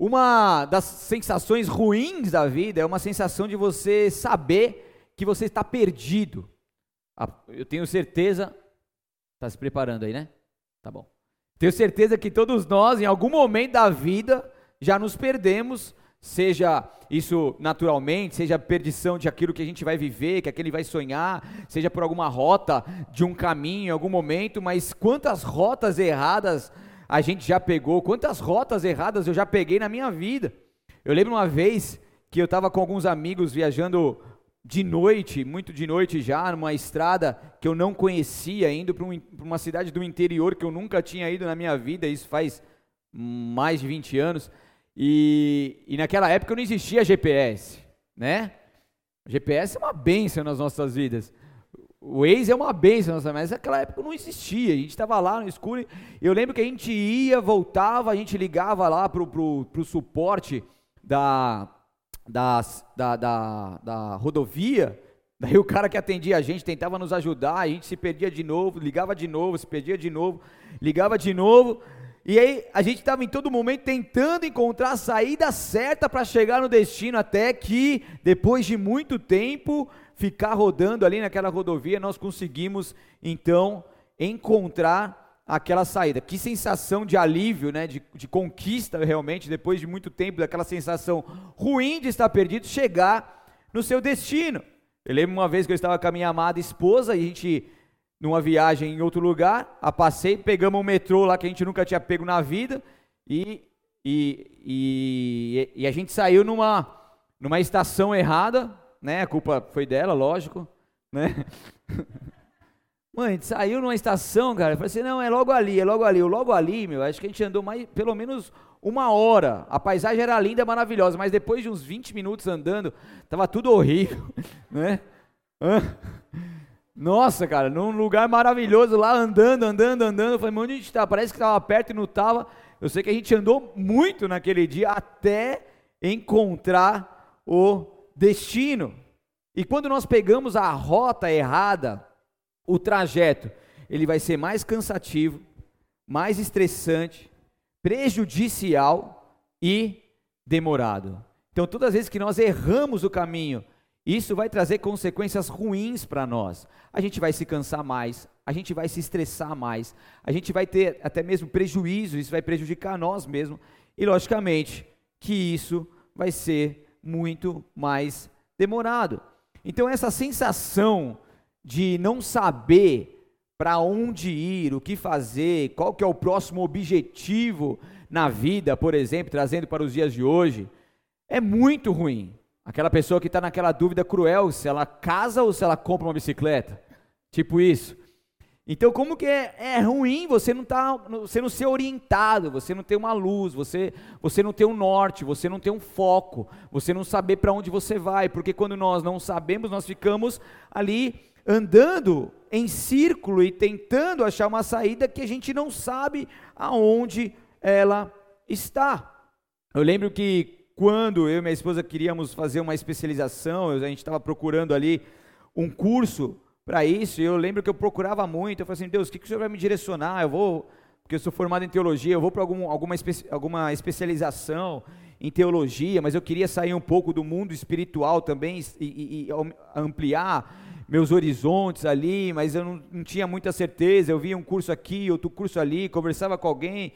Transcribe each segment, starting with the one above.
Uma das sensações ruins da vida é uma sensação de você saber que você está perdido. Eu tenho certeza. Está se preparando aí, né? Tá bom. Tenho certeza que todos nós, em algum momento da vida, já nos perdemos, seja isso naturalmente, seja perdição de aquilo que a gente vai viver, que aquele vai sonhar, seja por alguma rota de um caminho em algum momento, mas quantas rotas erradas a gente já pegou, quantas rotas erradas eu já peguei na minha vida. Eu lembro uma vez que eu estava com alguns amigos viajando de noite, muito de noite já, numa estrada que eu não conhecia, indo para um, uma cidade do interior que eu nunca tinha ido na minha vida, isso faz mais de 20 anos, e, e naquela época não existia GPS, né? GPS é uma benção nas nossas vidas. O Waze é uma benção, mas naquela época não existia. A gente estava lá no escuro. Eu lembro que a gente ia, voltava, a gente ligava lá para o suporte da, da, da, da, da rodovia, daí o cara que atendia a gente tentava nos ajudar, a gente se perdia de novo, ligava de novo, se perdia de novo, ligava de novo, e aí a gente estava em todo momento tentando encontrar a saída certa para chegar no destino, até que depois de muito tempo ficar rodando ali naquela rodovia, nós conseguimos então encontrar aquela saída. Que sensação de alívio, né, de, de conquista realmente, depois de muito tempo, daquela sensação ruim de estar perdido, chegar no seu destino. Eu lembro uma vez que eu estava com a minha amada esposa e a gente, numa viagem em outro lugar, a passei, pegamos um metrô lá que a gente nunca tinha pego na vida e, e, e, e a gente saiu numa, numa estação errada, né? A culpa foi dela, lógico, né? Mãe, a gente saiu numa estação, cara. Eu falei assim: não, é logo ali, é logo ali. O logo ali, meu, acho que a gente andou mais, pelo menos uma hora. A paisagem era linda, maravilhosa, mas depois de uns 20 minutos andando, tava tudo horrível, né? Nossa, cara, num lugar maravilhoso lá, andando, andando, andando. Eu falei, onde a gente tá? Parece que estava perto e não estava. Eu sei que a gente andou muito naquele dia até encontrar o destino. E quando nós pegamos a rota errada, o trajeto ele vai ser mais cansativo, mais estressante, prejudicial e demorado. Então, todas as vezes que nós erramos o caminho, isso vai trazer consequências ruins para nós. A gente vai se cansar mais, a gente vai se estressar mais, a gente vai ter até mesmo prejuízo, isso vai prejudicar nós mesmos, e logicamente que isso vai ser muito mais demorado. Então, essa sensação de não saber para onde ir, o que fazer, qual que é o próximo objetivo na vida, por exemplo, trazendo para os dias de hoje, é muito ruim. Aquela pessoa que está naquela dúvida cruel se ela casa ou se ela compra uma bicicleta, tipo isso. Então, como que é, é ruim você não tá, você não ser orientado, você não ter uma luz, você, você não ter um norte, você não ter um foco, você não saber para onde você vai, porque quando nós não sabemos, nós ficamos ali andando em círculo e tentando achar uma saída que a gente não sabe aonde ela está. Eu lembro que quando eu e minha esposa queríamos fazer uma especialização, a gente estava procurando ali um curso para isso, e eu lembro que eu procurava muito, eu falei assim, Deus, o que, que o Senhor vai me direcionar? Eu vou, porque eu sou formado em teologia, eu vou para algum, alguma, espe alguma especialização em teologia, mas eu queria sair um pouco do mundo espiritual também e, e, e ampliar meus horizontes ali, mas eu não, não tinha muita certeza. Eu via um curso aqui, outro curso ali, conversava com alguém,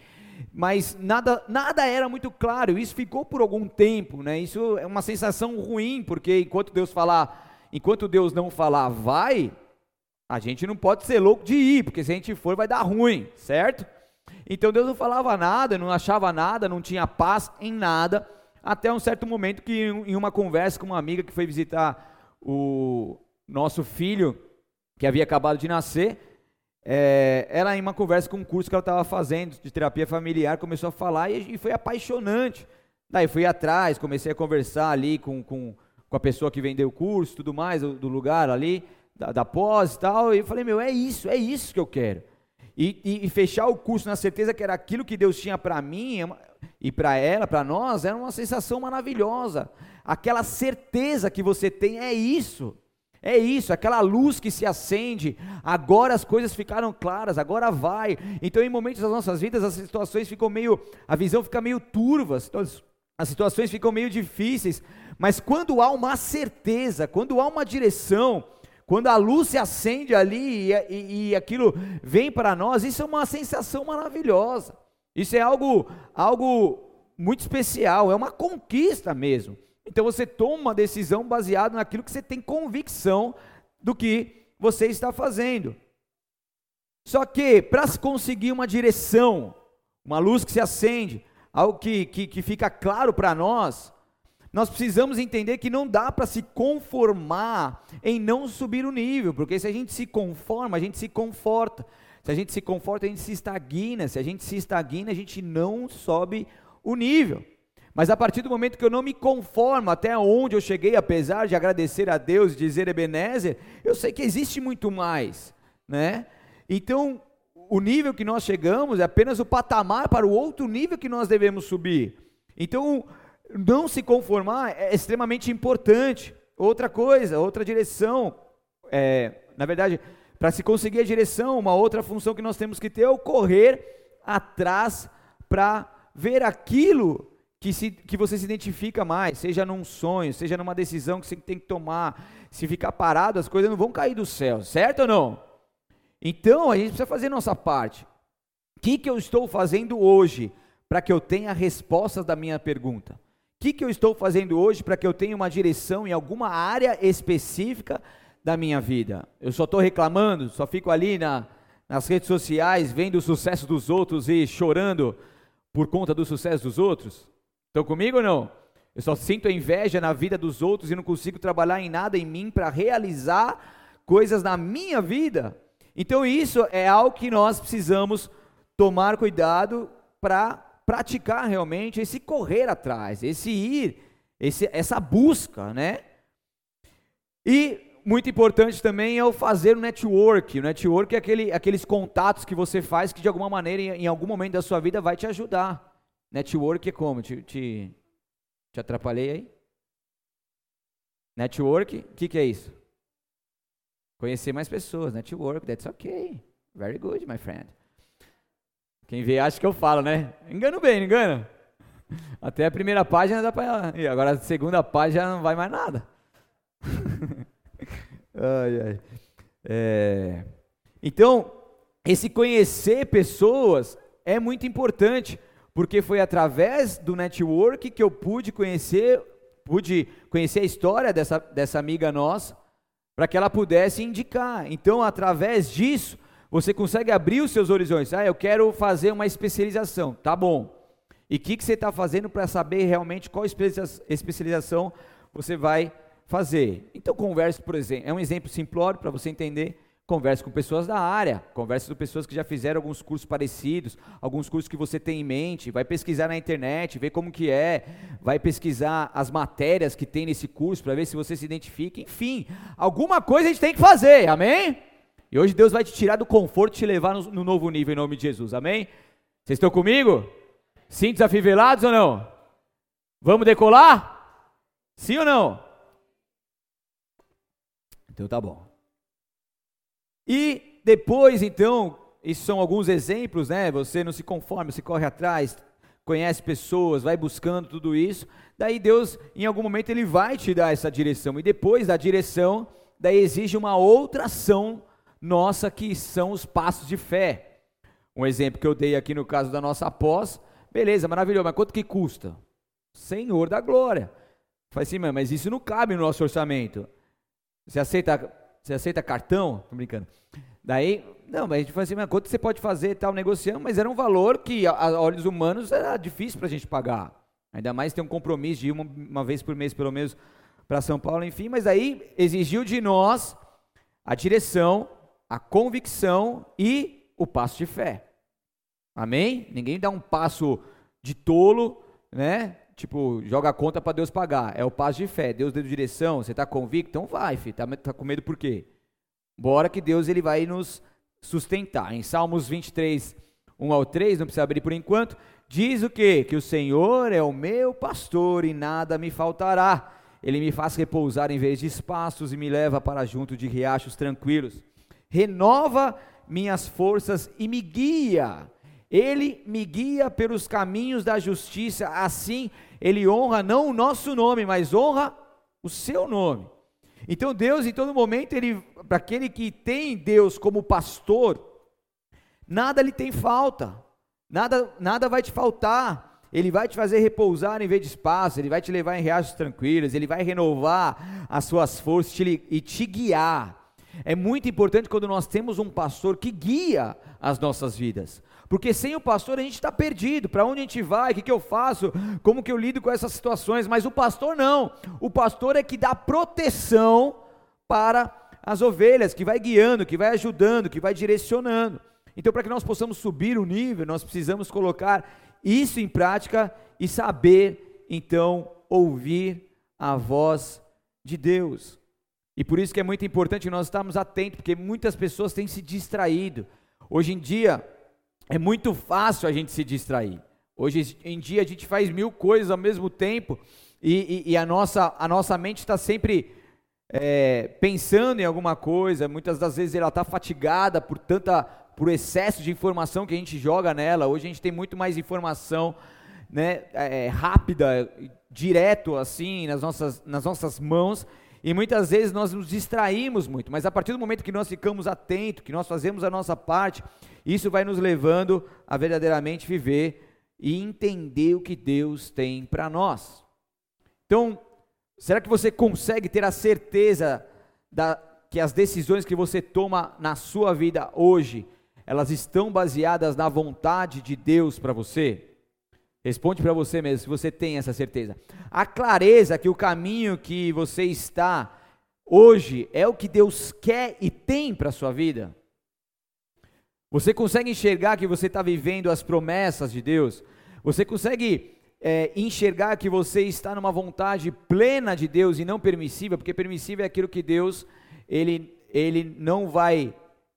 mas nada, nada era muito claro. Isso ficou por algum tempo, né? Isso é uma sensação ruim, porque enquanto Deus falar, enquanto Deus não falar, vai, a gente não pode ser louco de ir, porque se a gente for vai dar ruim, certo? Então Deus não falava nada, não achava nada, não tinha paz em nada, até um certo momento que em uma conversa com uma amiga que foi visitar o, nosso filho, que havia acabado de nascer, é, ela em uma conversa com um curso que ela estava fazendo de terapia familiar, começou a falar e, e, foi apaixonante. Daí fui atrás, comecei a conversar ali com, com, com a pessoa que vendeu o curso, tudo mais, do, lugar ali, da, da, pós e tal, e eu falei, meu, é isso, é isso que eu quero. E, e, e fechar o curso na certeza que era aquilo que Deus tinha para mim é e para ela, para nós, era uma sensação maravilhosa. Aquela certeza que você tem é isso. É isso, aquela luz que se acende, agora as coisas ficaram claras, agora vai. Então, em momentos das nossas vidas, as situações ficam meio, a visão fica meio turva, as situações ficam meio difíceis, mas quando há uma certeza, quando há uma direção, quando a luz se acende ali e, e, e aquilo vem para nós, isso é uma sensação maravilhosa. Isso é algo, algo muito especial, é uma conquista mesmo. Então você toma uma decisão baseada naquilo que você tem convicção do que você está fazendo. Só que para se conseguir uma direção, uma luz que se acende, algo que, que, que fica claro para nós, nós precisamos entender que não dá para se conformar em não subir o nível, porque se a gente se conforma, a gente se conforta. Se a gente se conforta, a gente se estagna. Se a gente se estagna, a gente não sobe o nível. Mas a partir do momento que eu não me conformo até onde eu cheguei, apesar de agradecer a Deus dizer Ebenezer, eu sei que existe muito mais, né? Então, o nível que nós chegamos é apenas o patamar para o outro nível que nós devemos subir. Então, não se conformar é extremamente importante. Outra coisa, outra direção, é, na verdade, para se conseguir a direção, uma outra função que nós temos que ter é o correr atrás para ver aquilo que, se, que você se identifica mais, seja num sonho, seja numa decisão que você tem que tomar. Se ficar parado, as coisas não vão cair do céu, certo ou não? Então, a gente precisa fazer nossa parte. O que, que eu estou fazendo hoje para que eu tenha respostas da minha pergunta? Que, que eu estou fazendo hoje para que eu tenha uma direção em alguma área específica da minha vida? Eu só estou reclamando, só fico ali na, nas redes sociais vendo o sucesso dos outros e chorando por conta do sucesso dos outros? Estão comigo ou não? Eu só sinto inveja na vida dos outros e não consigo trabalhar em nada em mim para realizar coisas na minha vida. Então isso é algo que nós precisamos tomar cuidado para praticar realmente esse correr atrás, esse ir, esse, essa busca, né? E muito importante também é o fazer o network. O network é aquele, aqueles contatos que você faz que de alguma maneira, em, em algum momento da sua vida, vai te ajudar. Network é como? Te, te, te atrapalhei aí? Network, o que, que é isso? Conhecer mais pessoas, network, that's okay. Very good, my friend. Quem vê acha que eu falo, né? Engano bem, não engana? Até a primeira página dá para. Agora a segunda página não vai mais nada. ai, ai. É... Então, esse conhecer pessoas é muito importante, porque foi através do network que eu pude conhecer, pude conhecer a história dessa, dessa amiga nossa, para que ela pudesse indicar. Então, através disso, você consegue abrir os seus horizontes. Ah, eu quero fazer uma especialização. Tá bom. E o que, que você está fazendo para saber realmente qual especialização você vai fazer? Então, converse, por exemplo, é um exemplo simplório para você entender. Converse com pessoas da área, converse com pessoas que já fizeram alguns cursos parecidos, alguns cursos que você tem em mente, vai pesquisar na internet, ver como que é, vai pesquisar as matérias que tem nesse curso para ver se você se identifica, enfim, alguma coisa a gente tem que fazer, amém? E hoje Deus vai te tirar do conforto e te levar no, no novo nível em nome de Jesus. Amém? Vocês estão comigo? Cintos afivelados ou não? Vamos decolar? Sim ou não? Então tá bom. E depois, então, isso são alguns exemplos, né? Você não se conforma, você corre atrás, conhece pessoas, vai buscando tudo isso. Daí Deus, em algum momento, Ele vai te dar essa direção. E depois da direção, daí exige uma outra ação nossa que são os passos de fé. Um exemplo que eu dei aqui no caso da nossa pós, beleza, maravilhoso, mas quanto que custa? Senhor da glória. Falei assim, mas isso não cabe no nosso orçamento. Você aceita, você aceita cartão? Tô brincando. Daí, não, mas a gente falou assim, mas quanto você pode fazer tal negociando? Mas era um valor que, a, olhos humanos, era difícil para a gente pagar. Ainda mais ter um compromisso de ir uma, uma vez por mês, pelo menos, para São Paulo, enfim. Mas aí exigiu de nós a direção a convicção e o passo de fé. Amém? Ninguém dá um passo de tolo, né? Tipo, joga a conta para Deus pagar. É o passo de fé. Deus deu direção, você está convicto? Então vai, filho. Tá, tá com medo por quê? Bora que Deus ele vai nos sustentar. Em Salmos 23, 1 ao 3, não precisa abrir por enquanto, diz o quê? Que o Senhor é o meu pastor e nada me faltará. Ele me faz repousar em vez de espaços e me leva para junto de riachos tranquilos renova minhas forças e me guia Ele me guia pelos caminhos da justiça, assim ele honra não o nosso nome, mas honra o seu nome. Então Deus, em todo momento, ele, para aquele que tem Deus como pastor, nada lhe tem falta, nada, nada vai te faltar. Ele vai te fazer repousar em vez de espaço, ele vai te levar em riachos tranquilos, ele vai renovar as suas forças e te guiar. É muito importante quando nós temos um pastor que guia as nossas vidas. Porque sem o pastor a gente está perdido. Para onde a gente vai? O que, que eu faço? Como que eu lido com essas situações? Mas o pastor não. O pastor é que dá proteção para as ovelhas, que vai guiando, que vai ajudando, que vai direcionando. Então, para que nós possamos subir o nível, nós precisamos colocar isso em prática e saber, então, ouvir a voz de Deus. E por isso que é muito importante nós estarmos atentos, porque muitas pessoas têm se distraído. Hoje em dia, é muito fácil a gente se distrair. Hoje em dia a gente faz mil coisas ao mesmo tempo e, e, e a, nossa, a nossa mente está sempre é, pensando em alguma coisa. Muitas das vezes ela está fatigada por tanta, por excesso de informação que a gente joga nela. Hoje a gente tem muito mais informação, né, é, rápida, direto assim nas nossas, nas nossas mãos. E muitas vezes nós nos distraímos muito, mas a partir do momento que nós ficamos atentos, que nós fazemos a nossa parte, isso vai nos levando a verdadeiramente viver e entender o que Deus tem para nós. Então, será que você consegue ter a certeza da, que as decisões que você toma na sua vida hoje, elas estão baseadas na vontade de Deus para você? Responde para você mesmo, se você tem essa certeza. A clareza que o caminho que você está hoje é o que Deus quer e tem para a sua vida? Você consegue enxergar que você está vivendo as promessas de Deus? Você consegue é, enxergar que você está numa vontade plena de Deus e não permissiva? Porque permissiva é aquilo que Deus ele, ele não vai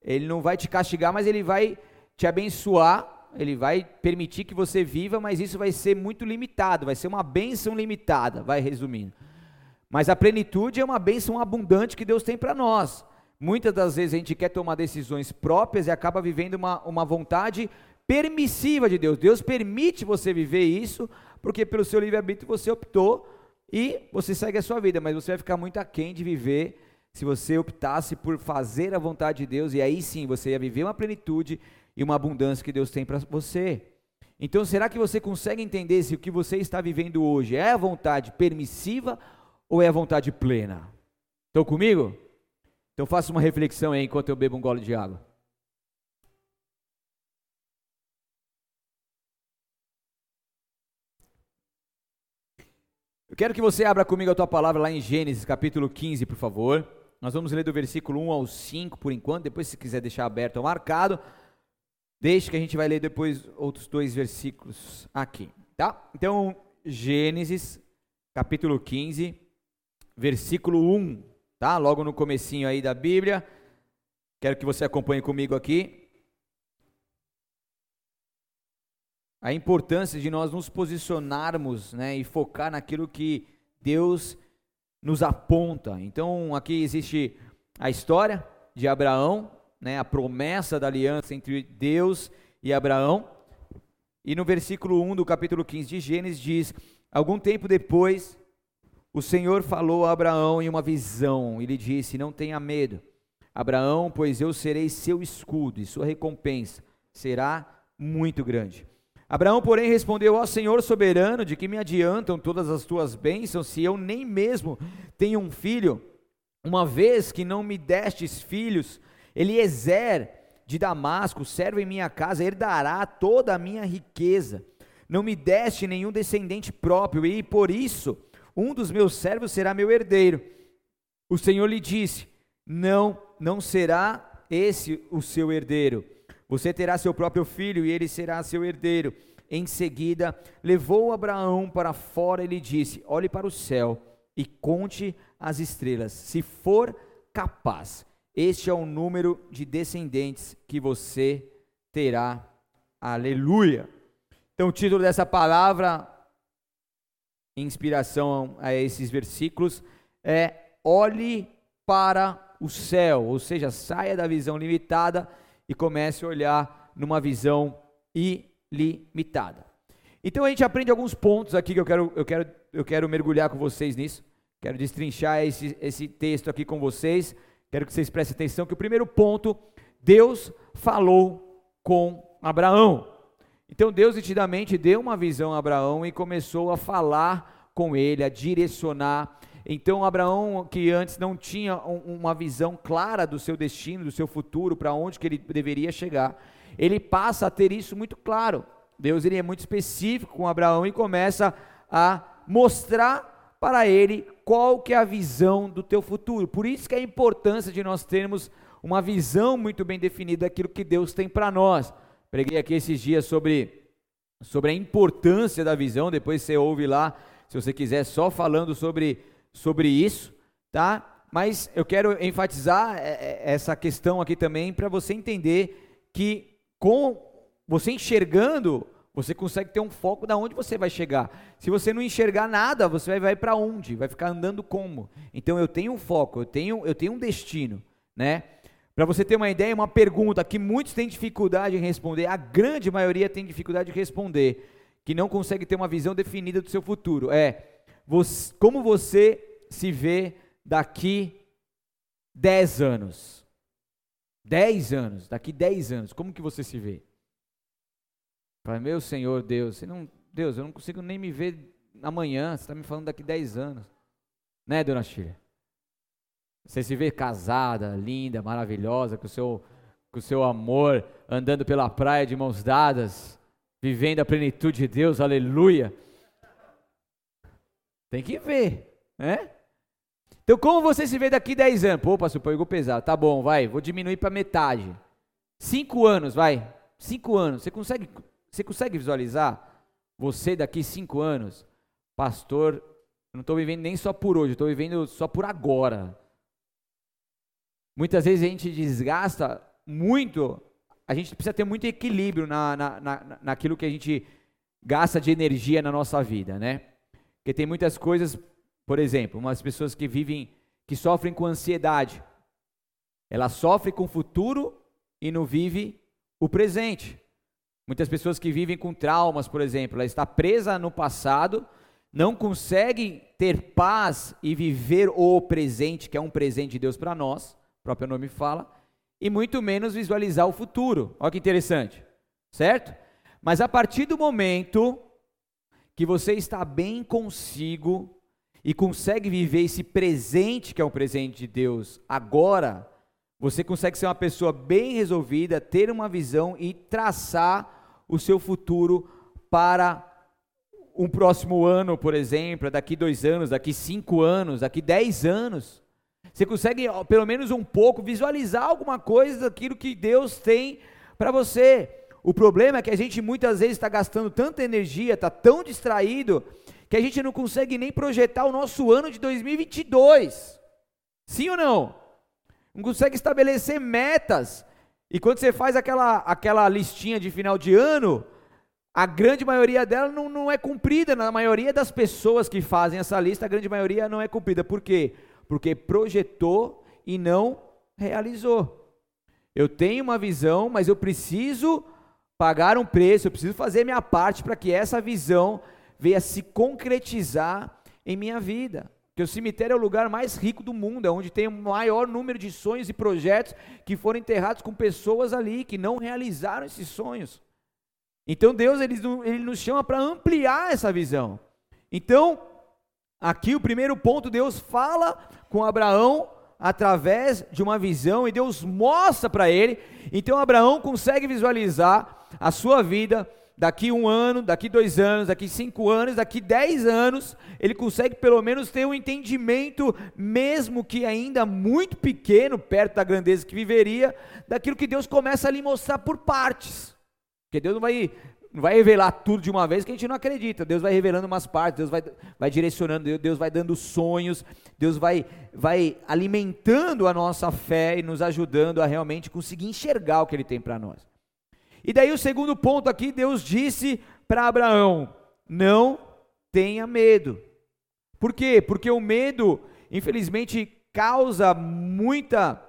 ele não vai te castigar, mas ele vai te abençoar. Ele vai permitir que você viva, mas isso vai ser muito limitado, vai ser uma bênção limitada, vai resumindo. Mas a plenitude é uma bênção abundante que Deus tem para nós. Muitas das vezes a gente quer tomar decisões próprias e acaba vivendo uma, uma vontade permissiva de Deus. Deus permite você viver isso, porque pelo seu livre-arbítrio você optou e você segue a sua vida, mas você vai ficar muito aquém de viver se você optasse por fazer a vontade de Deus, e aí sim você ia viver uma plenitude e uma abundância que Deus tem para você. Então, será que você consegue entender se o que você está vivendo hoje é a vontade permissiva ou é a vontade plena? Estão comigo? Então faça uma reflexão aí enquanto eu bebo um gole de água. Eu quero que você abra comigo a tua palavra lá em Gênesis capítulo 15, por favor. Nós vamos ler do versículo 1 ao 5 por enquanto, depois se quiser deixar aberto ou marcado, deixe que a gente vai ler depois outros dois versículos aqui, tá? Então, Gênesis capítulo 15, versículo 1 tá? Logo no comecinho aí da Bíblia. Quero que você acompanhe comigo aqui. A importância de nós nos posicionarmos, né, e focar naquilo que Deus nos aponta. Então, aqui existe a história de Abraão, né, a promessa da aliança entre Deus e Abraão. E no versículo 1 do capítulo 15 de Gênesis diz: Algum tempo depois, o Senhor falou a Abraão em uma visão e lhe disse: Não tenha medo, Abraão, pois eu serei seu escudo e sua recompensa será muito grande. Abraão, porém, respondeu: Ó Senhor soberano, de que me adiantam todas as tuas bênçãos, se eu nem mesmo tenho um filho, uma vez que não me destes filhos, Eliezer de Damasco, servo em minha casa, herdará toda a minha riqueza. Não me deste nenhum descendente próprio, e por isso um dos meus servos será meu herdeiro. O Senhor lhe disse: Não, não será esse o seu herdeiro. Você terá seu próprio filho e ele será seu herdeiro. Em seguida, levou Abraão para fora e lhe disse: Olhe para o céu e conte as estrelas, se for capaz. Este é o número de descendentes que você terá. Aleluia. Então, o título dessa palavra inspiração a esses versículos é olhe para o céu, ou seja, saia da visão limitada e comece a olhar numa visão ilimitada. Então a gente aprende alguns pontos aqui que eu quero, eu quero, eu quero mergulhar com vocês nisso. Quero destrinchar esse, esse texto aqui com vocês. Quero que vocês prestem atenção que o primeiro ponto, Deus falou com Abraão. Então Deus nitidamente deu uma visão a Abraão e começou a falar com ele, a direcionar. Então Abraão, que antes não tinha uma visão clara do seu destino, do seu futuro, para onde que ele deveria chegar, ele passa a ter isso muito claro. Deus ele é muito específico com Abraão e começa a mostrar para ele qual que é a visão do teu futuro. Por isso que é a importância de nós termos uma visão muito bem definida daquilo que Deus tem para nós. Preguei aqui esses dias sobre, sobre a importância da visão, depois você ouve lá, se você quiser, só falando sobre, sobre isso, tá? Mas eu quero enfatizar é, é, essa questão aqui também para você entender que com você enxergando, você consegue ter um foco da onde você vai chegar. Se você não enxergar nada, você vai, vai para onde? Vai ficar andando como? Então eu tenho um foco, eu tenho, eu tenho um destino, né? Para você ter uma ideia, uma pergunta que muitos têm dificuldade em responder, a grande maioria tem dificuldade de responder, que não consegue ter uma visão definida do seu futuro. É você, como você se vê daqui 10 anos? 10 anos, daqui 10 anos, como que você se vê? Fala, meu Senhor Deus, não, Deus, eu não consigo nem me ver amanhã, você está me falando daqui 10 anos. Né, dona Shirley? Você se vê casada, linda, maravilhosa, com o seu, com o seu amor, andando pela praia de mãos dadas, vivendo a plenitude de Deus, aleluia. Tem que ver, né? Então, como você se vê daqui 10 anos? Pô, pastor, pegou pesado. Tá bom, vai, vou diminuir para metade. Cinco anos, vai. Cinco anos. Você consegue, você consegue visualizar você daqui cinco anos? Pastor, eu não estou vivendo nem só por hoje, estou vivendo só por agora. Muitas vezes a gente desgasta muito, a gente precisa ter muito equilíbrio na, na, na, naquilo que a gente gasta de energia na nossa vida, né? Porque tem muitas coisas, por exemplo, umas pessoas que vivem, que sofrem com ansiedade. Ela sofre com o futuro e não vive o presente. Muitas pessoas que vivem com traumas, por exemplo, ela está presa no passado, não consegue ter paz e viver o presente, que é um presente de Deus para nós próprio nome fala, e muito menos visualizar o futuro. Olha que interessante, certo? Mas a partir do momento que você está bem consigo e consegue viver esse presente que é um presente de Deus agora, você consegue ser uma pessoa bem resolvida, ter uma visão e traçar o seu futuro para um próximo ano, por exemplo, daqui dois anos, daqui cinco anos, daqui dez anos. Você consegue, pelo menos um pouco, visualizar alguma coisa daquilo que Deus tem para você. O problema é que a gente muitas vezes está gastando tanta energia, está tão distraído, que a gente não consegue nem projetar o nosso ano de 2022. Sim ou não? Não consegue estabelecer metas. E quando você faz aquela, aquela listinha de final de ano, a grande maioria dela não, não é cumprida. Na maioria das pessoas que fazem essa lista, a grande maioria não é cumprida. Por quê? porque projetou e não realizou. Eu tenho uma visão, mas eu preciso pagar um preço, eu preciso fazer minha parte para que essa visão venha se concretizar em minha vida. Porque o cemitério é o lugar mais rico do mundo, é onde tem o maior número de sonhos e projetos que foram enterrados com pessoas ali que não realizaram esses sonhos. Então Deus ele, ele nos chama para ampliar essa visão. Então, Aqui o primeiro ponto, Deus fala com Abraão através de uma visão e Deus mostra para ele. Então Abraão consegue visualizar a sua vida daqui um ano, daqui dois anos, daqui cinco anos, daqui dez anos. Ele consegue pelo menos ter um entendimento, mesmo que ainda muito pequeno, perto da grandeza que viveria, daquilo que Deus começa a lhe mostrar por partes. Porque Deus não vai não vai revelar tudo de uma vez que a gente não acredita. Deus vai revelando umas partes, Deus vai, vai direcionando, Deus vai dando sonhos, Deus vai, vai alimentando a nossa fé e nos ajudando a realmente conseguir enxergar o que Ele tem para nós. E daí o segundo ponto aqui, Deus disse para Abraão: não tenha medo. Por quê? Porque o medo, infelizmente, causa muita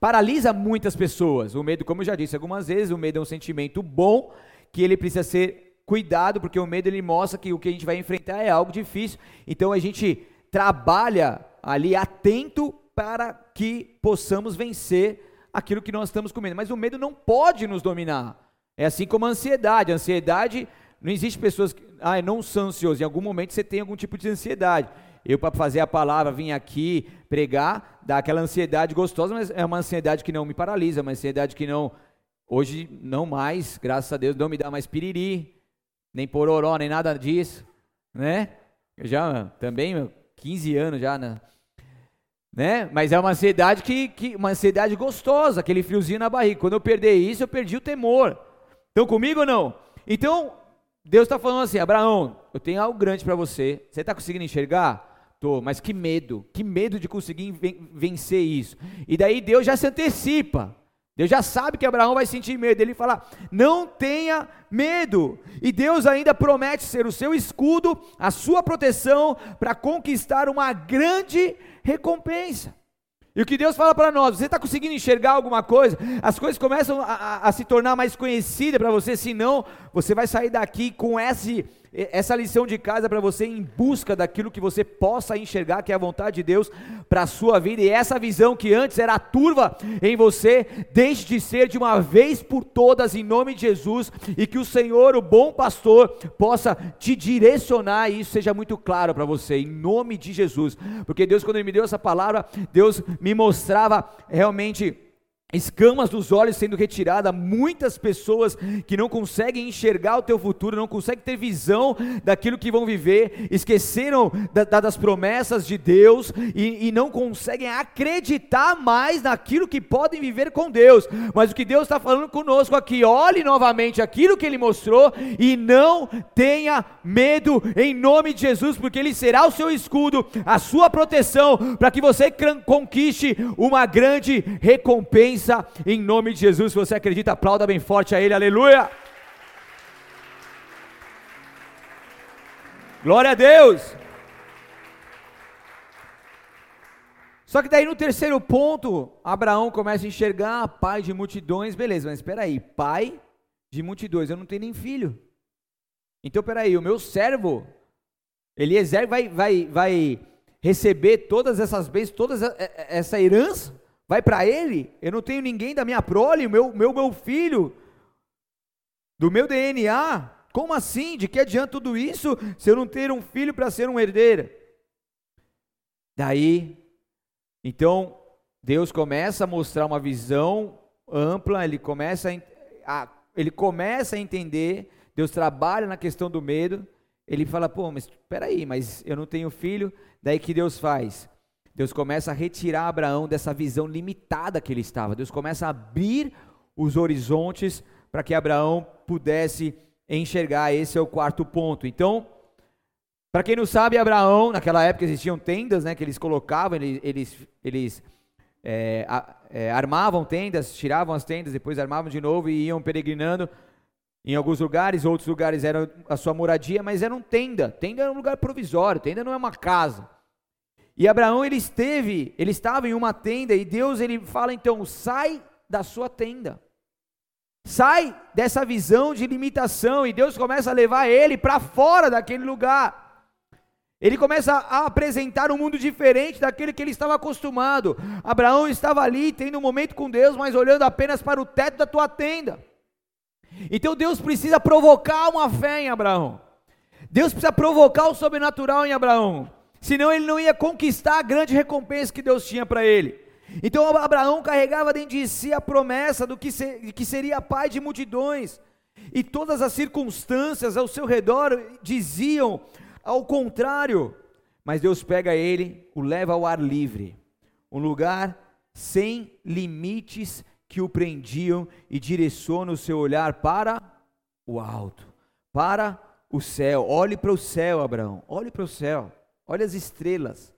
paralisa muitas pessoas. O medo, como eu já disse algumas vezes, o medo é um sentimento bom que ele precisa ser cuidado, porque o medo ele mostra que o que a gente vai enfrentar é algo difícil. Então a gente trabalha ali atento para que possamos vencer aquilo que nós estamos com medo. Mas o medo não pode nos dominar. É assim como a ansiedade. A ansiedade, não existe pessoas que, ah, não são ansiosos. Em algum momento você tem algum tipo de ansiedade. Eu, para fazer a palavra, vim aqui pregar, dá aquela ansiedade gostosa, mas é uma ansiedade que não me paralisa, uma ansiedade que não, hoje não mais, graças a Deus, não me dá mais piriri, nem pororó, nem nada disso, né? Eu já também, 15 anos já, né? Né? Mas é uma ansiedade que, que uma ansiedade gostosa, aquele friozinho na barriga. Quando eu perder isso, eu perdi o temor. Estão comigo ou não? Então, Deus está falando assim, Abraão, eu tenho algo grande para você. Você está conseguindo enxergar? Tô, mas que medo, que medo de conseguir vencer isso. E daí Deus já se antecipa. Deus já sabe que Abraão vai sentir medo. Ele fala: não tenha medo. E Deus ainda promete ser o seu escudo, a sua proteção, para conquistar uma grande recompensa. E o que Deus fala para nós, você está conseguindo enxergar alguma coisa? As coisas começam a, a, a se tornar mais conhecidas para você, senão você vai sair daqui com esse essa lição de casa para você em busca daquilo que você possa enxergar que é a vontade de Deus para a sua vida. E essa visão que antes era turva em você, deixe de ser de uma vez por todas em nome de Jesus. E que o Senhor, o bom pastor, possa te direcionar e isso seja muito claro para você em nome de Jesus, porque Deus quando ele me deu essa palavra, Deus me mostrava realmente escamas dos olhos sendo retirada, muitas pessoas que não conseguem enxergar o teu futuro, não conseguem ter visão daquilo que vão viver, esqueceram da, da, das promessas de Deus e, e, não conseguem acreditar mais naquilo que podem viver com Deus. Mas o que Deus está falando conosco aqui, olhe novamente aquilo que Ele mostrou e não tenha medo em nome de Jesus, porque Ele será o seu escudo, a sua proteção, para que você conquiste uma grande recompensa em nome de Jesus. Se você acredita, aplauda bem forte a Ele, aleluia. Glória a Deus. Só que daí no terceiro ponto, Abraão começa a enxergar pai de multidões, beleza, mas espera aí, pai de multidões, eu não tenho nem filho. Então, peraí, o meu servo, Eliezer vai, vai, vai receber todas essas bênçãos, toda essa herança? Vai para ele, eu não tenho ninguém da minha prole, meu, meu, meu filho, do meu DNA, como assim? De que adianta tudo isso se eu não ter um filho para ser um herdeiro? Daí, então, Deus começa a mostrar uma visão ampla, ele começa a, a, ele começa a entender, Deus trabalha na questão do medo, ele fala, pô, mas espera aí, mas eu não tenho filho, daí que Deus faz? Deus começa a retirar Abraão dessa visão limitada que ele estava. Deus começa a abrir os horizontes para que Abraão pudesse enxergar. Esse é o quarto ponto. Então, para quem não sabe, Abraão, naquela época existiam tendas, né, que eles colocavam, eles, eles, eles é, é, armavam tendas, tiravam as tendas, depois armavam de novo e iam peregrinando. Em alguns lugares, outros lugares eram a sua moradia, mas eram tenda. Tenda era um lugar provisório, tenda não é uma casa. E Abraão ele esteve, ele estava em uma tenda e Deus ele fala então, sai da sua tenda. Sai dessa visão de limitação e Deus começa a levar ele para fora daquele lugar. Ele começa a apresentar um mundo diferente daquele que ele estava acostumado. Abraão estava ali tendo um momento com Deus, mas olhando apenas para o teto da tua tenda. Então Deus precisa provocar uma fé em Abraão. Deus precisa provocar o sobrenatural em Abraão senão ele não ia conquistar a grande recompensa que Deus tinha para ele. Então Abraão carregava dentro de si a promessa do que, ser, de que seria pai de multidões, e todas as circunstâncias ao seu redor diziam ao contrário, mas Deus pega ele, o leva ao ar livre, um lugar sem limites que o prendiam e direciona o seu olhar para o alto, para o céu. Olhe para o céu, Abraão, olhe para o céu. Olha as estrelas.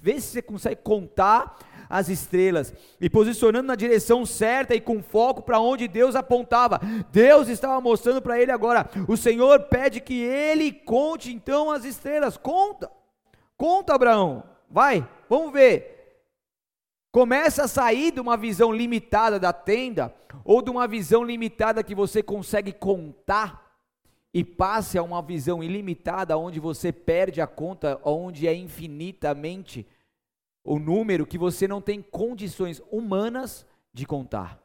Vê se você consegue contar as estrelas e posicionando na direção certa e com foco para onde Deus apontava. Deus estava mostrando para ele agora. O Senhor pede que ele conte então as estrelas. Conta, conta, Abraão. Vai, vamos ver. Começa a sair de uma visão limitada da tenda, ou de uma visão limitada que você consegue contar, e passe a uma visão ilimitada, onde você perde a conta, onde é infinitamente o número que você não tem condições humanas de contar.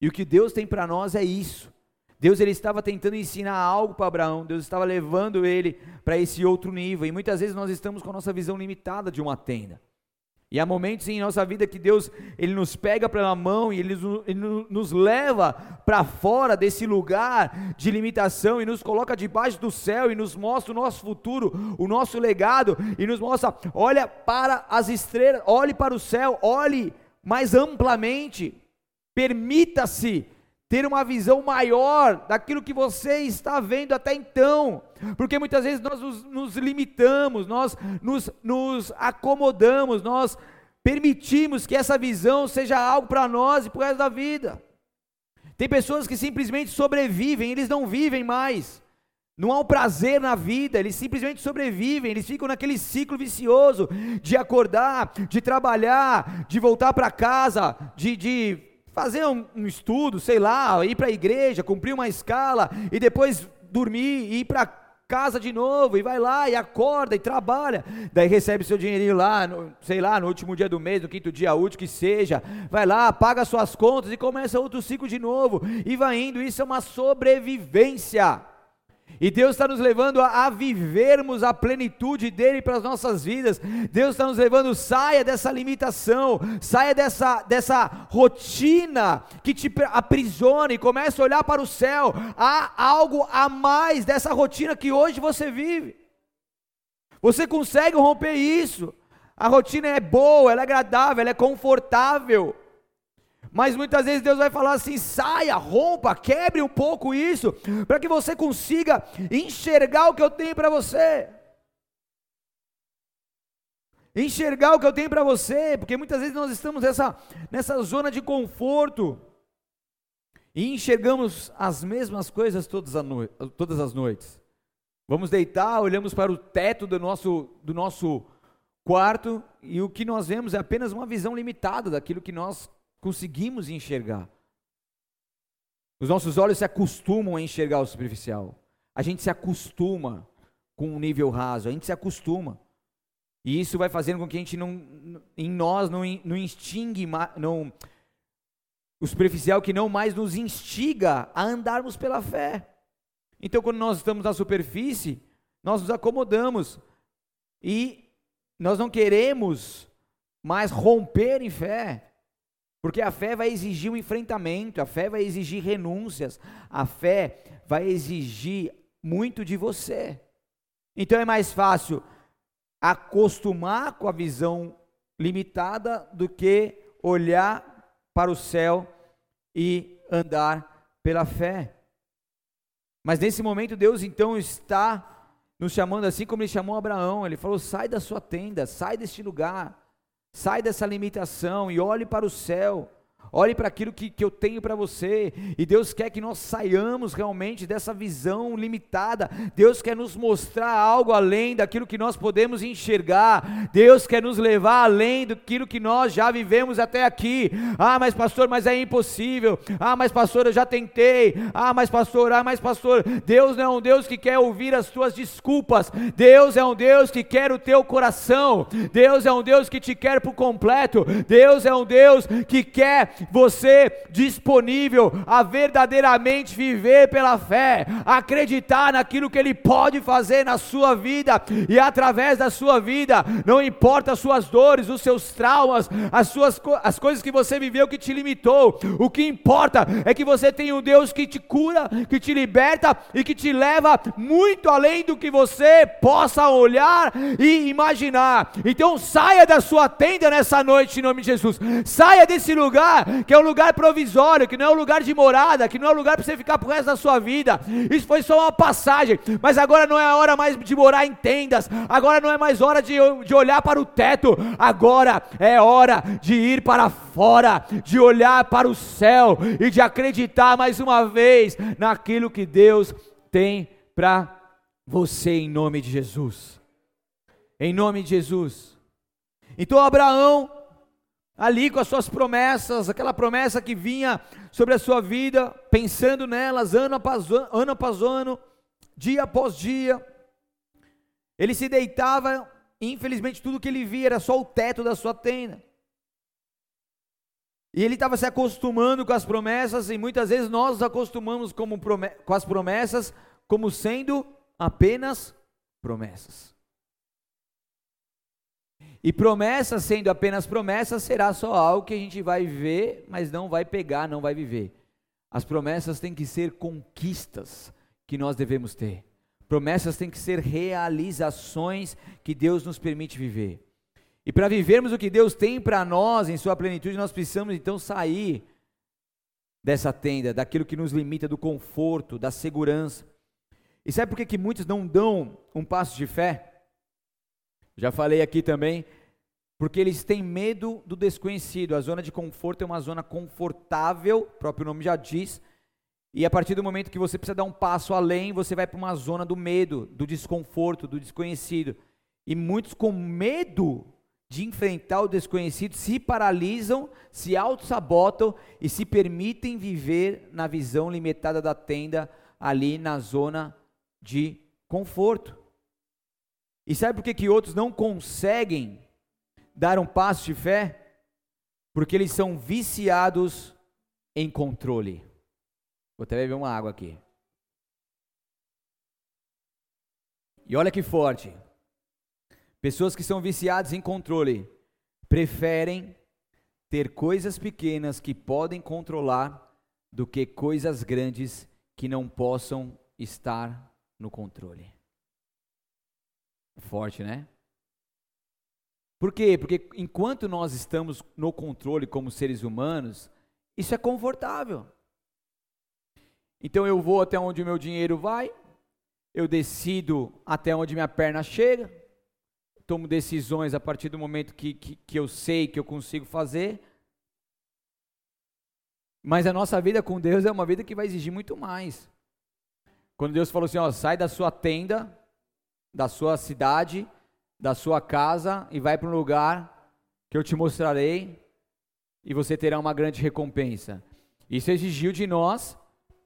E o que Deus tem para nós é isso. Deus ele estava tentando ensinar algo para Abraão, Deus estava levando ele para esse outro nível. E muitas vezes nós estamos com a nossa visão limitada de uma tenda. E há momentos em nossa vida que Deus ele nos pega pela mão e ele, ele nos leva para fora desse lugar de limitação e nos coloca debaixo do céu e nos mostra o nosso futuro, o nosso legado e nos mostra, olha para as estrelas, olhe para o céu, olhe mais amplamente, permita-se ter uma visão maior daquilo que você está vendo até então, porque muitas vezes nós nos, nos limitamos, nós nos, nos, acomodamos, nós permitimos que essa visão seja algo para nós e para o resto da vida. Tem pessoas que simplesmente sobrevivem, eles não vivem mais. Não há um prazer na vida, eles simplesmente sobrevivem, eles ficam naquele ciclo vicioso de acordar, de trabalhar, de voltar para casa, de, de fazer um, um estudo, sei lá, ir para a igreja, cumprir uma escala e depois dormir e ir para casa de novo e vai lá e acorda e trabalha, daí recebe seu dinheirinho lá, no, sei lá, no último dia do mês, no quinto dia útil que seja, vai lá, paga suas contas e começa outro ciclo de novo. E vai indo, isso é uma sobrevivência. E Deus está nos levando a, a, vivermos a plenitude dele para as nossas vidas. Deus está nos levando, saia dessa limitação, saia dessa, dessa rotina que te aprisiona e comece a olhar para o céu. Há algo a mais dessa rotina que hoje você vive. Você consegue romper isso. A rotina é boa, ela é agradável, ela é confortável. Mas muitas vezes Deus vai falar assim: saia, rompa, quebre um pouco isso, para que você consiga enxergar o que eu tenho para você. Enxergar o que eu tenho para você, porque muitas vezes nós estamos nessa, nessa zona de conforto e enxergamos as mesmas coisas todas, todas as noites. Vamos deitar, olhamos para o teto do nosso, do nosso quarto e o que nós vemos é apenas uma visão limitada daquilo que nós conseguimos enxergar. Os nossos olhos se acostumam a enxergar o superficial. A gente se acostuma com um nível raso, a gente se acostuma. E isso vai fazendo com que a gente não, em nós não, não instingue, não, o superficial que não mais nos instiga a andarmos pela fé. Então, quando nós estamos na superfície, nós nos acomodamos e nós não queremos mais romper em fé. Porque a fé vai exigir um enfrentamento, a fé vai exigir renúncias, a fé vai exigir muito de você. Então é mais fácil acostumar com a visão limitada do que olhar para o céu e andar pela fé. Mas nesse momento Deus então está nos chamando assim como ele chamou Abraão, ele falou: "Sai da sua tenda, sai deste lugar". Sai dessa limitação e olhe para o céu. Olhe para aquilo que, que eu tenho para você, e Deus quer que nós saiamos realmente dessa visão limitada. Deus quer nos mostrar algo além daquilo que nós podemos enxergar. Deus quer nos levar além daquilo que nós já vivemos até aqui. Ah, mas pastor, mas é impossível. Ah, mas pastor, eu já tentei. Ah, mas pastor, ah, mas pastor. Deus não é um Deus que quer ouvir as tuas desculpas. Deus é um Deus que quer o teu coração. Deus é um Deus que te quer por completo. Deus é um Deus que quer você disponível a verdadeiramente viver pela fé, acreditar naquilo que Ele pode fazer na sua vida e através da sua vida, não importa as suas dores, os seus traumas, as, suas, as coisas que você viveu que te limitou, o que importa é que você tem um Deus que te cura, que te liberta e que te leva muito além do que você possa olhar e imaginar. Então saia da sua tenda nessa noite em nome de Jesus, saia desse lugar que é um lugar provisório, que não é um lugar de morada, que não é um lugar para você ficar pro resto da sua vida. Isso foi só uma passagem, mas agora não é hora mais de morar em tendas, agora não é mais hora de, de olhar para o teto, agora é hora de ir para fora, de olhar para o céu e de acreditar mais uma vez naquilo que Deus tem para você em nome de Jesus. Em nome de Jesus. Então Abraão ali com as suas promessas, aquela promessa que vinha sobre a sua vida, pensando nelas ano após ano, ano, após ano dia após dia. Ele se deitava, e infelizmente tudo que ele via era só o teto da sua tenda. E ele estava se acostumando com as promessas, e muitas vezes nós nos acostumamos com as promessas como sendo apenas promessas. E promessa sendo apenas promessa será só algo que a gente vai ver, mas não vai pegar, não vai viver. As promessas têm que ser conquistas que nós devemos ter. Promessas têm que ser realizações que Deus nos permite viver. E para vivermos o que Deus tem para nós em sua plenitude, nós precisamos então sair dessa tenda, daquilo que nos limita, do conforto, da segurança. E sabe por que, que muitos não dão um passo de fé? Já falei aqui também, porque eles têm medo do desconhecido. A zona de conforto é uma zona confortável, o próprio nome já diz. E a partir do momento que você precisa dar um passo além, você vai para uma zona do medo, do desconforto, do desconhecido. E muitos com medo de enfrentar o desconhecido se paralisam, se auto-sabotam e se permitem viver na visão limitada da tenda ali na zona de conforto. E sabe por que, que outros não conseguem dar um passo de fé? Porque eles são viciados em controle. Vou até beber uma água aqui. E olha que forte. Pessoas que são viciadas em controle preferem ter coisas pequenas que podem controlar do que coisas grandes que não possam estar no controle. Forte, né? Por quê? Porque enquanto nós estamos no controle como seres humanos, isso é confortável. Então eu vou até onde o meu dinheiro vai, eu decido até onde minha perna chega, tomo decisões a partir do momento que, que, que eu sei que eu consigo fazer. Mas a nossa vida com Deus é uma vida que vai exigir muito mais. Quando Deus falou assim: ó, sai da sua tenda, da sua cidade, da sua casa e vai para um lugar que eu te mostrarei e você terá uma grande recompensa. Isso exigiu de nós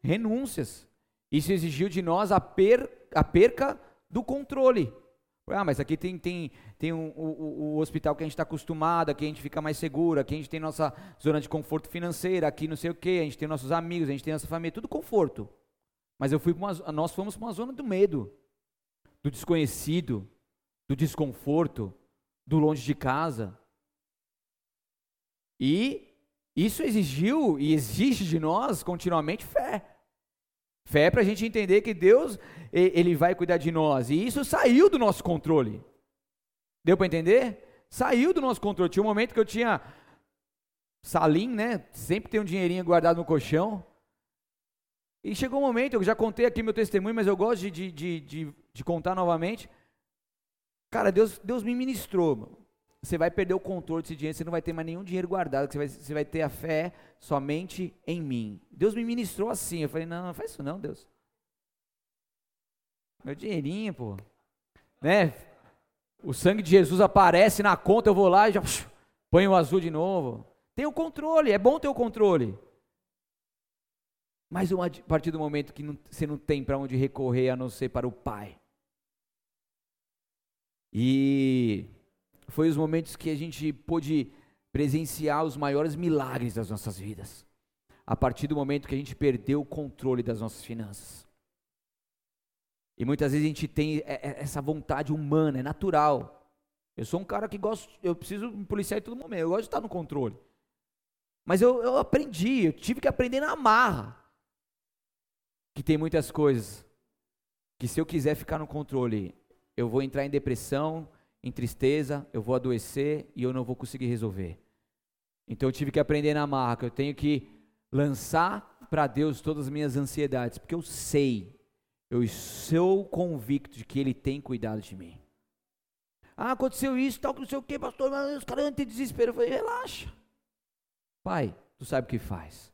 renúncias. Isso exigiu de nós a, per, a perca do controle. Ah, mas aqui tem, tem, tem um, o, o hospital que a gente está acostumado, aqui a gente fica mais seguro, aqui a gente tem nossa zona de conforto financeira, aqui não sei o que, a gente tem nossos amigos, a gente tem nossa família, tudo conforto. Mas eu fui uma, nós fomos para uma zona do medo do desconhecido, do desconforto, do longe de casa. E isso exigiu e exige de nós continuamente fé. Fé para a gente entender que Deus ele vai cuidar de nós. E isso saiu do nosso controle. Deu para entender? Saiu do nosso controle. Tinha um momento que eu tinha salim, né? Sempre tem um dinheirinho guardado no colchão. E chegou um momento, eu já contei aqui meu testemunho, mas eu gosto de, de, de, de, de contar novamente. Cara, Deus, Deus me ministrou. Você vai perder o controle desse dinheiro, você não vai ter mais nenhum dinheiro guardado, você vai, você vai ter a fé somente em mim. Deus me ministrou assim. Eu falei, não, não faz isso não, Deus. Meu dinheirinho, pô. Né? O sangue de Jesus aparece na conta, eu vou lá e já ponho o azul de novo. Tem o controle, é bom ter o controle. Mas a partir do momento que não, você não tem para onde recorrer a não ser para o Pai. E foi os momentos que a gente pôde presenciar os maiores milagres das nossas vidas. A partir do momento que a gente perdeu o controle das nossas finanças. E muitas vezes a gente tem essa vontade humana, é natural. Eu sou um cara que gosto, eu preciso me policiar em todo momento, eu gosto de estar no controle. Mas eu, eu aprendi, eu tive que aprender na marra que tem muitas coisas que se eu quiser ficar no controle, eu vou entrar em depressão, em tristeza, eu vou adoecer e eu não vou conseguir resolver. Então eu tive que aprender na marra, que eu tenho que lançar para Deus todas as minhas ansiedades, porque eu sei, eu sou convicto de que Ele tem cuidado de mim. Ah, aconteceu isso, tal, não sei o que, pastor, mas os caras têm desespero. Eu falei, relaxa. Pai, tu sabe o que faz.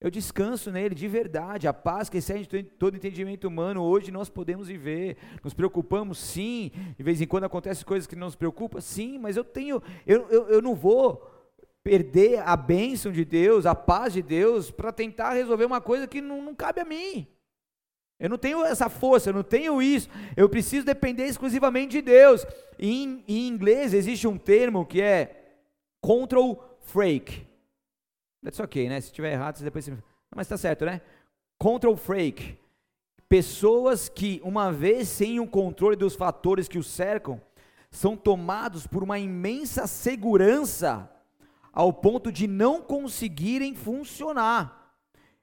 Eu descanso nele de verdade, a paz que excede todo entendimento humano, hoje nós podemos viver. Nos preocupamos, sim, de vez em quando acontecem coisas que não nos preocupam, sim, mas eu tenho, eu, eu, eu não vou perder a bênção de Deus, a paz de Deus, para tentar resolver uma coisa que não, não cabe a mim. Eu não tenho essa força, eu não tenho isso. Eu preciso depender exclusivamente de Deus. Em, em inglês existe um termo que é control freak. That's ok, né? Se estiver errado, você depois você... Mas está certo, né? Control freak. Pessoas que, uma vez sem o controle dos fatores que os cercam, são tomados por uma imensa segurança ao ponto de não conseguirem funcionar.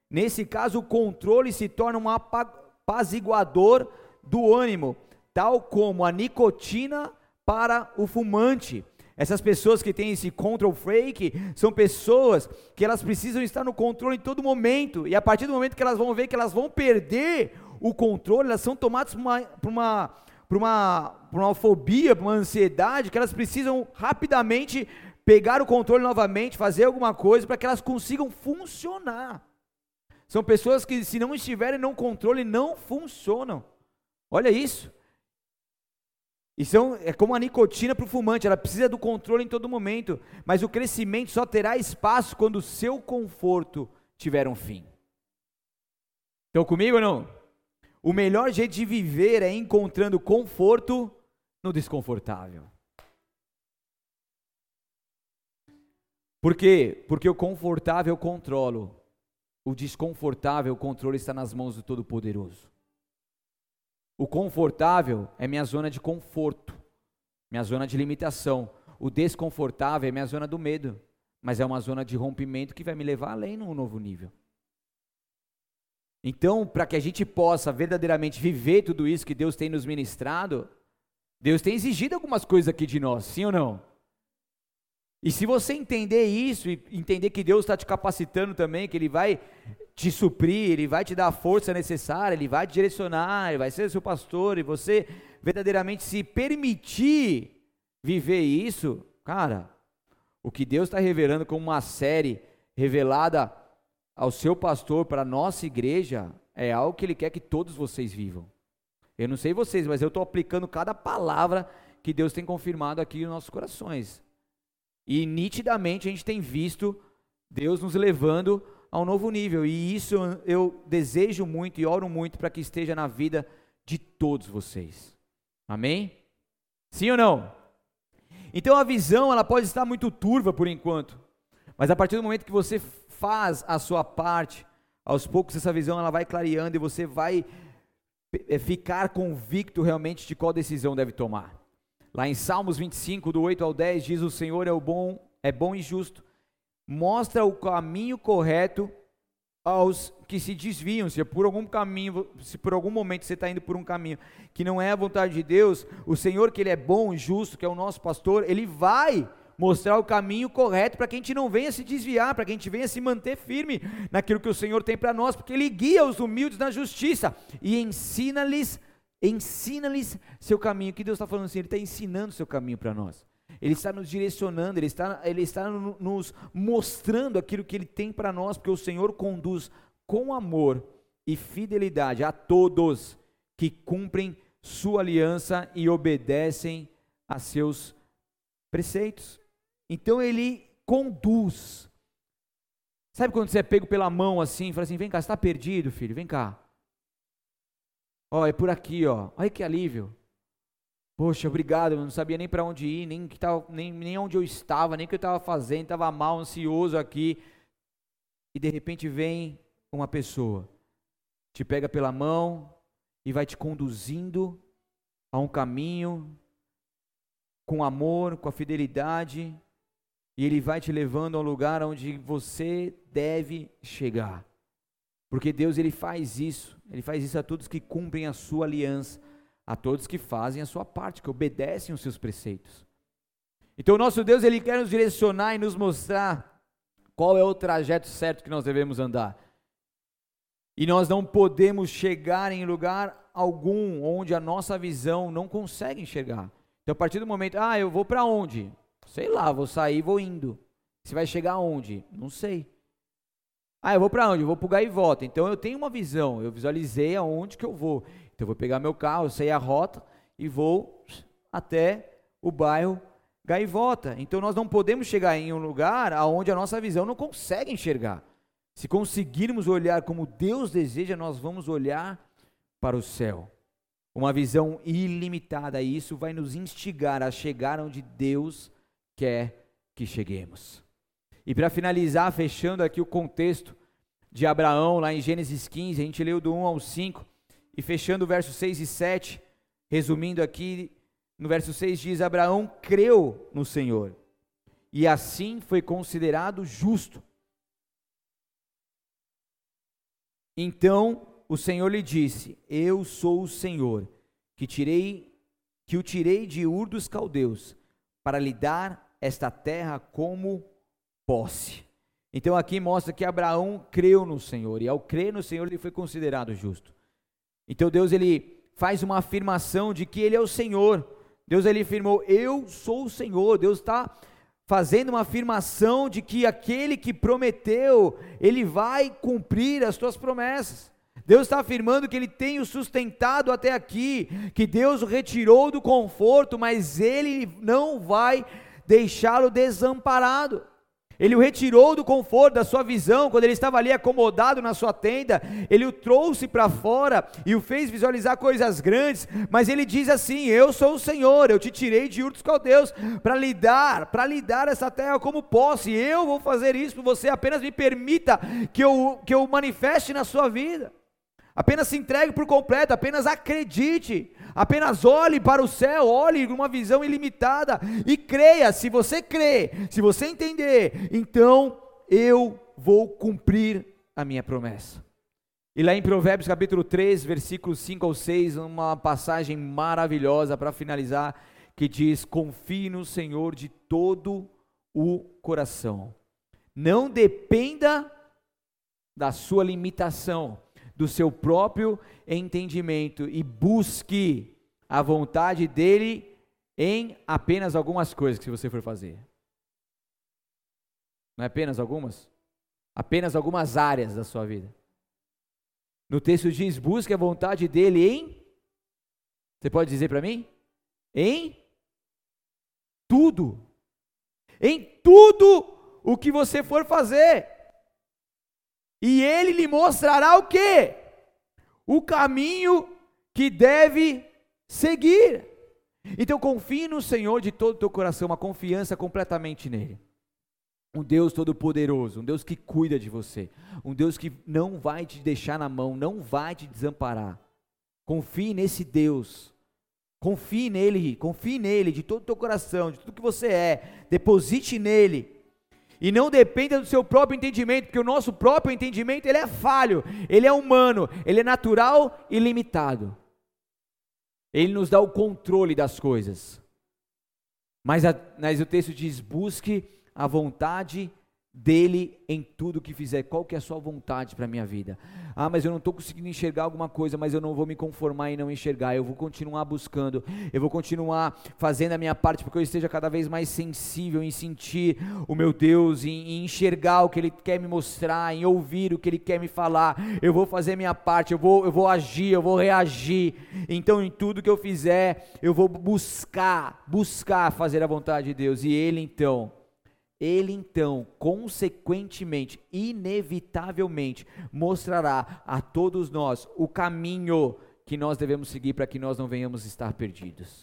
Nesse caso, o controle se torna um apaziguador do ânimo, tal como a nicotina para o fumante. Essas pessoas que têm esse control freak são pessoas que elas precisam estar no controle em todo momento, e a partir do momento que elas vão ver que elas vão perder o controle, elas são tomadas por uma, por uma, por uma, por uma fobia, por uma ansiedade, que elas precisam rapidamente pegar o controle novamente, fazer alguma coisa para que elas consigam funcionar. São pessoas que, se não estiverem no controle, não funcionam. Olha isso. E são, é como a nicotina para o fumante, ela precisa do controle em todo momento, mas o crescimento só terá espaço quando o seu conforto tiver um fim. Estão comigo ou não? O melhor jeito de viver é encontrando conforto no desconfortável. Por quê? Porque o confortável eu controlo, o desconfortável o controle está nas mãos do Todo-Poderoso. O confortável é minha zona de conforto, minha zona de limitação. O desconfortável é minha zona do medo, mas é uma zona de rompimento que vai me levar além num novo nível. Então, para que a gente possa verdadeiramente viver tudo isso que Deus tem nos ministrado, Deus tem exigido algumas coisas aqui de nós, sim ou não? E se você entender isso e entender que Deus está te capacitando também, que Ele vai te suprir, Ele vai te dar a força necessária, Ele vai te direcionar, Ele vai ser seu pastor, e você verdadeiramente se permitir viver isso, cara, o que Deus está revelando como uma série revelada ao seu pastor, para a nossa igreja, é algo que Ele quer que todos vocês vivam. Eu não sei vocês, mas eu estou aplicando cada palavra que Deus tem confirmado aqui nos nossos corações. E nitidamente a gente tem visto Deus nos levando a um novo nível. E isso eu desejo muito e oro muito para que esteja na vida de todos vocês. Amém? Sim ou não? Então a visão ela pode estar muito turva por enquanto, mas a partir do momento que você faz a sua parte, aos poucos essa visão ela vai clareando e você vai é, ficar convicto realmente de qual decisão deve tomar. Lá em Salmos 25, do 8 ao 10, diz: O Senhor é o bom, é bom e justo, mostra o caminho correto aos que se desviam. Se por algum caminho, se por algum momento você está indo por um caminho que não é a vontade de Deus, o Senhor, que Ele é bom e justo, que é o nosso pastor, Ele vai mostrar o caminho correto para que a gente não venha se desviar, para que a gente venha se manter firme naquilo que o Senhor tem para nós, porque Ele guia os humildes na justiça e ensina-lhes Ensina-lhes seu caminho. Que Deus está falando assim? Ele está ensinando seu caminho para nós. Ele está nos direcionando, Ele está, ele está nos mostrando aquilo que Ele tem para nós, porque o Senhor conduz com amor e fidelidade a todos que cumprem Sua aliança e obedecem a seus preceitos. Então Ele conduz. Sabe quando você é pego pela mão assim, fala assim: vem cá, você está perdido, filho, vem cá. Ó, é por aqui, ó. Olha que alívio. Poxa, obrigado, eu não sabia nem para onde ir, nem, que tava, nem, nem onde eu estava, nem o que eu estava fazendo, estava mal, ansioso aqui. E de repente vem uma pessoa, te pega pela mão e vai te conduzindo a um caminho com amor, com a fidelidade, e ele vai te levando ao lugar onde você deve chegar. Porque Deus ele faz isso, ele faz isso a todos que cumprem a sua aliança, a todos que fazem a sua parte, que obedecem os seus preceitos. Então o nosso Deus ele quer nos direcionar e nos mostrar qual é o trajeto certo que nós devemos andar. E nós não podemos chegar em lugar algum onde a nossa visão não consegue enxergar. Então a partir do momento, ah, eu vou para onde? Sei lá, vou sair, vou indo. Você vai chegar aonde? Não sei. Ah, eu vou para onde? Eu vou para o Gaivota. Então eu tenho uma visão, eu visualizei aonde que eu vou. Então eu vou pegar meu carro, sei a rota e vou até o bairro gaivota. Então nós não podemos chegar em um lugar aonde a nossa visão não consegue enxergar. Se conseguirmos olhar como Deus deseja, nós vamos olhar para o céu. Uma visão ilimitada, e isso vai nos instigar a chegar onde Deus quer que cheguemos. E para finalizar, fechando aqui o contexto de Abraão, lá em Gênesis 15, a gente leu do 1 ao 5, e fechando o verso 6 e 7, resumindo aqui, no verso 6 diz: Abraão creu no Senhor, e assim foi considerado justo. Então o Senhor lhe disse: Eu sou o Senhor, que tirei que o tirei de Ur dos caldeus, para lhe dar esta terra como posse. Então aqui mostra que Abraão creu no Senhor, e ao crer no Senhor ele foi considerado justo. Então Deus ele faz uma afirmação de que ele é o Senhor. Deus ele afirmou: Eu sou o Senhor. Deus está fazendo uma afirmação de que aquele que prometeu, ele vai cumprir as suas promessas. Deus está afirmando que Ele tem o sustentado até aqui, que Deus o retirou do conforto, mas Ele não vai deixá-lo desamparado. Ele o retirou do conforto da sua visão, quando ele estava ali acomodado na sua tenda, ele o trouxe para fora e o fez visualizar coisas grandes, mas ele diz assim: Eu sou o Senhor, eu te tirei de Ur dos Caldeus para lhe dar, para lhe dar essa terra como posse, eu vou fazer isso você, apenas me permita que eu, que eu manifeste na sua vida. Apenas se entregue por completo, apenas acredite, apenas olhe para o céu, olhe numa visão ilimitada e creia. Se você crê, se você entender, então eu vou cumprir a minha promessa. E lá em Provérbios capítulo 3, versículos 5 ao 6, uma passagem maravilhosa para finalizar, que diz: Confie no Senhor de todo o coração. Não dependa da sua limitação do seu próprio entendimento e busque a vontade dele em apenas algumas coisas que você for fazer. Não é apenas algumas? Apenas algumas áreas da sua vida. No texto diz: busque a vontade dele em. Você pode dizer para mim? Em tudo. Em tudo o que você for fazer. E ele lhe mostrará o que? O caminho que deve seguir. Então confie no Senhor de todo o teu coração, uma confiança completamente nele. Um Deus todo-poderoso, um Deus que cuida de você, um Deus que não vai te deixar na mão, não vai te desamparar. Confie nesse Deus. Confie nele, confie nele de todo o teu coração, de tudo que você é. Deposite nele e não dependa do seu próprio entendimento, porque o nosso próprio entendimento ele é falho, ele é humano, ele é natural e limitado. Ele nos dá o controle das coisas. Mas, a, mas o texto diz: busque a vontade dele em tudo que fizer. Qual que é a sua vontade para a minha vida? Ah, mas eu não estou conseguindo enxergar alguma coisa, mas eu não vou me conformar em não enxergar. Eu vou continuar buscando, eu vou continuar fazendo a minha parte, porque eu esteja cada vez mais sensível em sentir o meu Deus, em, em enxergar o que Ele quer me mostrar, em ouvir o que Ele quer me falar. Eu vou fazer a minha parte, eu vou, eu vou agir, eu vou reagir. Então, em tudo que eu fizer, eu vou buscar, buscar fazer a vontade de Deus. E Ele então ele então, consequentemente, inevitavelmente, mostrará a todos nós o caminho que nós devemos seguir para que nós não venhamos estar perdidos.